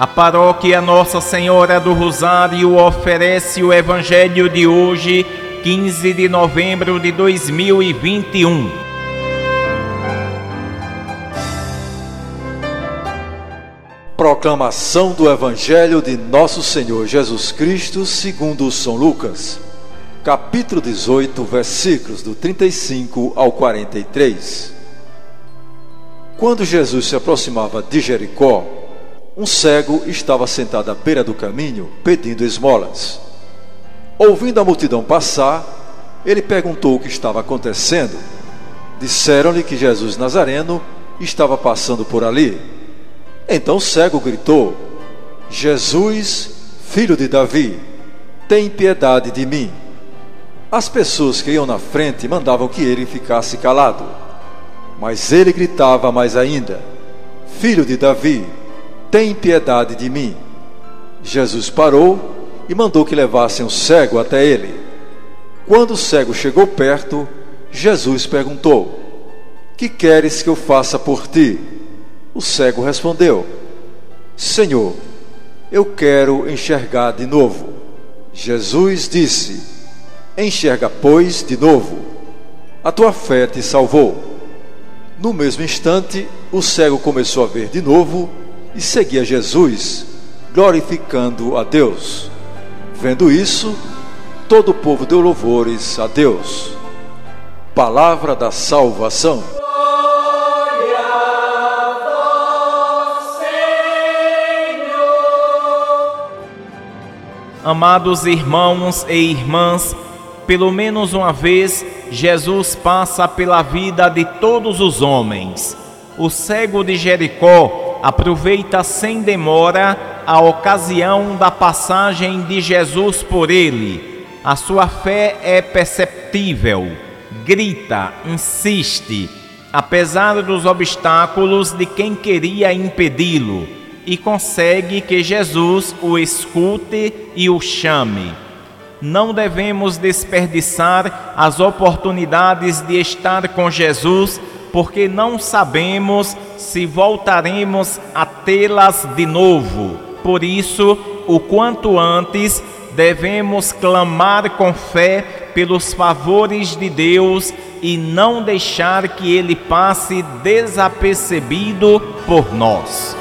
A paróquia Nossa Senhora do Rosário oferece o Evangelho de hoje, 15 de novembro de 2021. Proclamação do Evangelho de Nosso Senhor Jesus Cristo, segundo São Lucas, capítulo 18, versículos do 35 ao 43. Quando Jesus se aproximava de Jericó, um cego estava sentado à beira do caminho pedindo esmolas. Ouvindo a multidão passar, ele perguntou o que estava acontecendo. Disseram-lhe que Jesus Nazareno estava passando por ali. Então o cego gritou: Jesus, filho de Davi, tem piedade de mim. As pessoas que iam na frente mandavam que ele ficasse calado. Mas ele gritava mais ainda: Filho de Davi, tem piedade de mim. Jesus parou e mandou que levassem o cego até ele. Quando o cego chegou perto, Jesus perguntou: Que queres que eu faça por ti? O cego respondeu: Senhor, eu quero enxergar de novo. Jesus disse: Enxerga, pois, de novo. A tua fé te salvou. No mesmo instante, o cego começou a ver de novo e seguia Jesus, glorificando a Deus. Vendo isso, todo o povo deu louvores a Deus. Palavra da salvação. Amados irmãos e irmãs, pelo menos uma vez, Jesus passa pela vida de todos os homens. O cego de Jericó aproveita sem demora a ocasião da passagem de Jesus por ele. A sua fé é perceptível, grita, insiste, apesar dos obstáculos de quem queria impedi-lo, e consegue que Jesus o escute e o chame. Não devemos desperdiçar as oportunidades de estar com Jesus porque não sabemos se voltaremos a tê-las de novo. Por isso, o quanto antes, devemos clamar com fé pelos favores de Deus e não deixar que ele passe desapercebido por nós.